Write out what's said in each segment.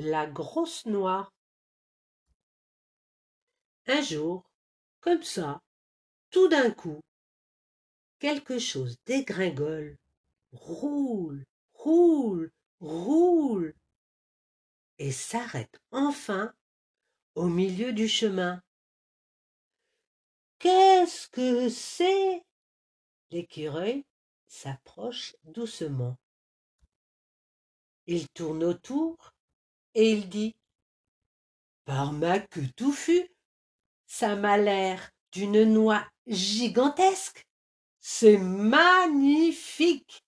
La grosse noix. Un jour, comme ça, tout d'un coup, quelque chose dégringole, roule, roule, roule, et s'arrête enfin au milieu du chemin. Qu'est-ce que c'est? L'écureuil s'approche doucement. Il tourne autour et il dit Par ma queue touffue, ça m'a l'air d'une noix gigantesque. C'est magnifique.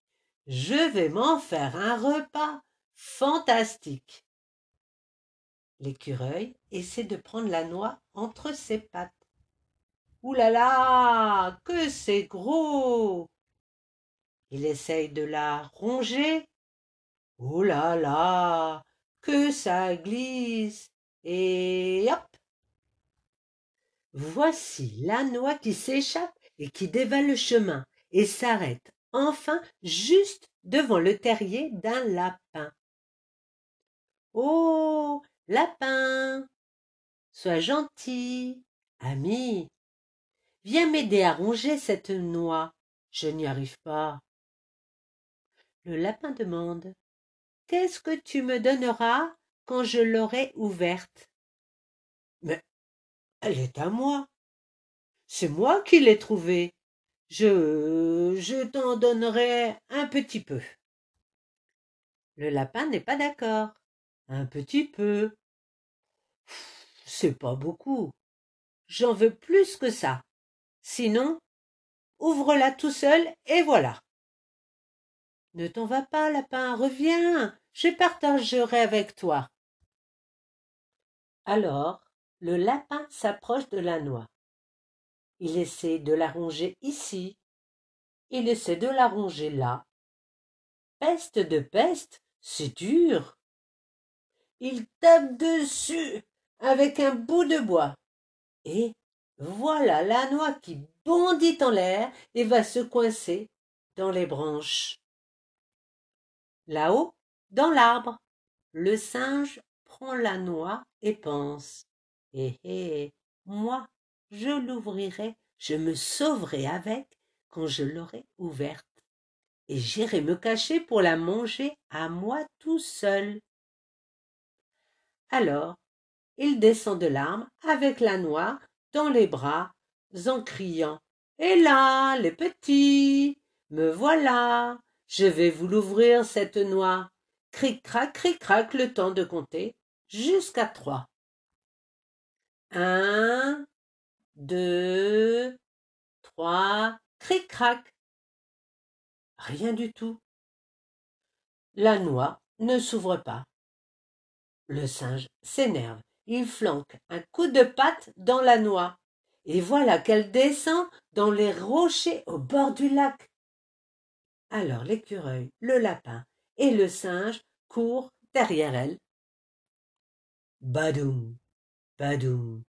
Je vais m'en faire un repas fantastique. L'écureuil essaie de prendre la noix entre ses pattes. Ouh là là, que c'est gros Il essaye de la ronger. Ouh là là, que ça glisse Et hop Voici la noix qui s'échappe et qui dévale le chemin et s'arrête enfin juste devant le terrier d'un lapin. Oh. Lapin. Sois gentil. Ami. Viens m'aider à ronger cette noix. Je n'y arrive pas. Le lapin demande. Qu'est-ce que tu me donneras quand je l'aurai ouverte? Mais elle est à moi. C'est moi qui l'ai trouvée. Je. je t'en donnerai un petit peu. Le lapin n'est pas d'accord. Un petit peu. C'est pas beaucoup. J'en veux plus que ça. Sinon, ouvre-la tout seul et voilà. Ne t'en va pas, lapin, reviens, je partagerai avec toi. Alors, le lapin s'approche de la noix. Il essaie de la ronger ici, il essaie de la ronger là. Peste de peste, c'est dur. Il tape dessus avec un bout de bois. Et voilà la noix qui bondit en l'air et va se coincer dans les branches. Là-haut, dans l'arbre, le singe prend la noix et pense. Eh eh, moi, je l'ouvrirai, je me sauverai avec quand je l'aurai ouverte, et j'irai me cacher pour la manger à moi tout seul. Alors, il descend de l'arbre avec la noix dans les bras, en criant Hé là, les petits, me voilà, je vais vous l'ouvrir cette noix. Cric-crac, cric-crac, le temps de compter jusqu'à trois. Un, deux, trois, cric-crac. Rien du tout. La noix ne s'ouvre pas. Le singe s'énerve. Il flanque un coup de patte dans la noix. Et voilà qu'elle descend dans les rochers au bord du lac. Alors l'écureuil, le lapin et le singe courent derrière elle. Badoum, badoum,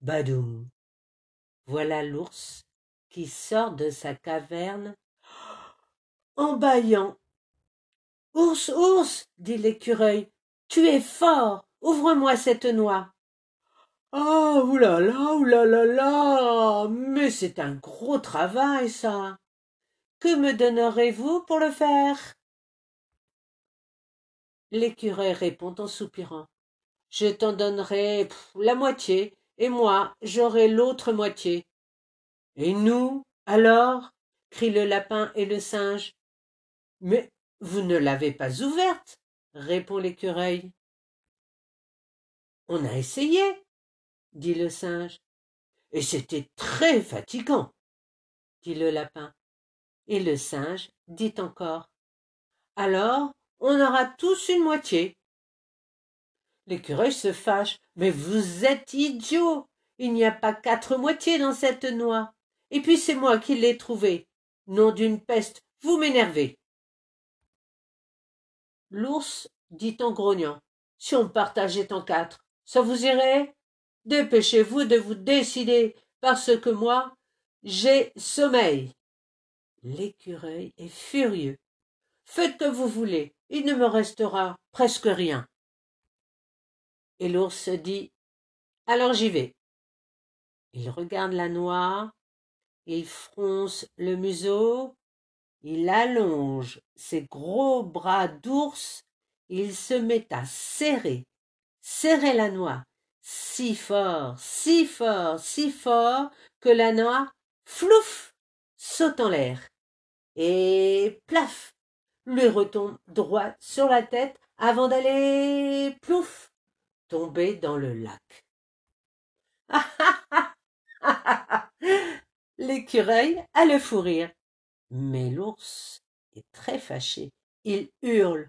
badoum. Voilà l'ours qui sort de sa caverne en bâillant. Ours, ours, dit l'écureuil, tu es fort, ouvre-moi cette noix. Ah, oulala, oulala, là, mais c'est un gros travail, ça. Que me donnerez-vous pour le faire? L'écureuil répond en soupirant. Je t'en donnerai la moitié, et moi j'aurai l'autre moitié. Et nous, alors? crient le lapin et le singe. Mais vous ne l'avez pas ouverte, répond l'écureuil. On a essayé, dit le singe. Et c'était très fatigant, dit le lapin et le singe dit encore alors on aura tous une moitié. L'écureuil se fâche. Mais vous êtes idiot. Il n'y a pas quatre moitiés dans cette noix. Et puis c'est moi qui l'ai trouvée. Nom d'une peste vous m'énervez. L'ours dit en grognant. Si on partageait en quatre ça vous irait? Dépêchez-vous de vous décider parce que moi j'ai sommeil. L'écureuil est furieux. Faites que vous voulez, il ne me restera presque rien. Et l'ours dit Alors j'y vais. Il regarde la noix, il fronce le museau, il allonge ses gros bras d'ours, il se met à serrer, serrer la noix, si fort, si fort, si fort, que la noix, flouf, saute en l'air. Et plaf, lui retombe droit sur la tête avant d'aller, plouf, tomber dans le lac. L'écureuil a le fou rire. Mais l'ours est très fâché. Il hurle.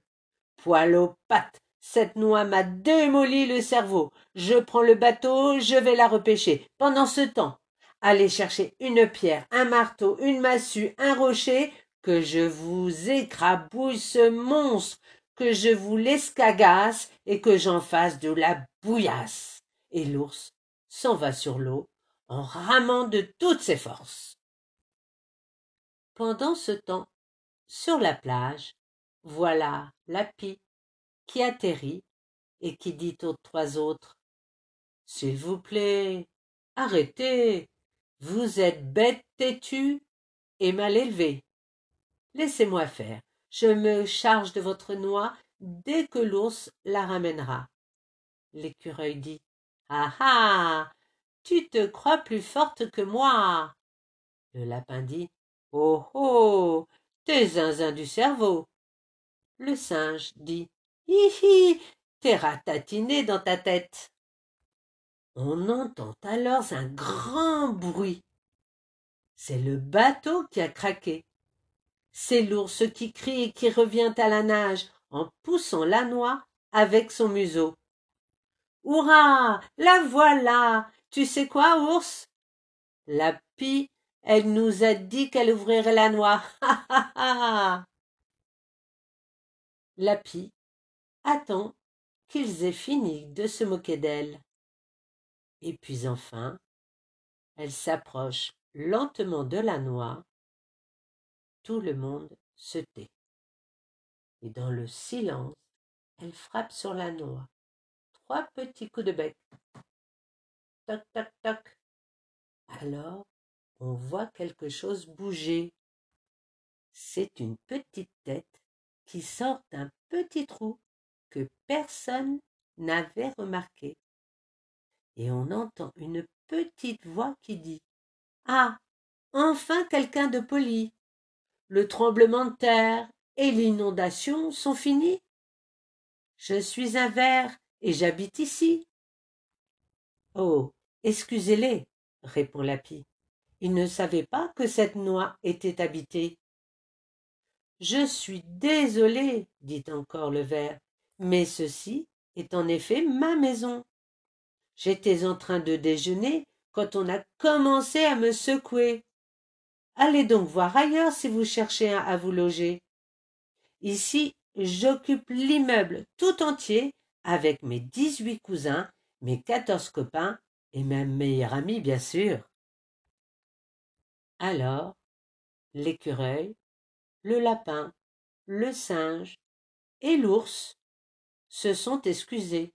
Poil aux pattes. Cette noix m'a démoli le cerveau. Je prends le bateau, je vais la repêcher. Pendant ce temps, allez chercher une pierre, un marteau, une massue, un rocher, que je vous écrabouille ce monstre, que je vous l'escagasse et que j'en fasse de la bouillasse. Et l'ours s'en va sur l'eau en ramant de toutes ses forces. Pendant ce temps, sur la plage, voilà la pie qui atterrit et qui dit aux trois autres S'il vous plaît, arrêtez, vous êtes bête têtue et mal élevée. Laissez-moi faire, je me charge de votre noix dès que l'ours la ramènera. L'écureuil dit Ah ah Tu te crois plus forte que moi. Le lapin dit Oh oh T'es zinzin du cerveau. Le singe dit Hi hi T'es ratatiné dans ta tête. On entend alors un grand bruit. C'est le bateau qui a craqué. C'est l'ours qui crie et qui revient à la nage en poussant la noix avec son museau. Hurrah La voilà Tu sais quoi, ours? La pie elle nous a dit qu'elle ouvrirait la noix. Ha ha La pie attend qu'ils aient fini de se moquer d'elle. Et puis enfin, elle s'approche lentement de la noix. Tout le monde se tait. Et dans le silence, elle frappe sur la noix. Trois petits coups de bec. Toc, toc, toc. Alors, on voit quelque chose bouger. C'est une petite tête qui sort d'un petit trou que personne n'avait remarqué. Et on entend une petite voix qui dit Ah Enfin quelqu'un de poli. Le tremblement de terre et l'inondation sont finis. Je suis un ver et j'habite ici. Oh. Excusez les, répond la pie. Il ne savait pas que cette noix était habitée. Je suis désolé, dit encore le ver, mais ceci est en effet ma maison. J'étais en train de déjeuner quand on a commencé à me secouer. Allez donc voir ailleurs si vous cherchez à vous loger. Ici, j'occupe l'immeuble tout entier avec mes dix-huit cousins, mes quatorze copains et ma meilleure amie, bien sûr. Alors, l'écureuil, le lapin, le singe et l'ours se sont excusés.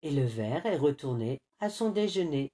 Et le ver est retourné à son déjeuner.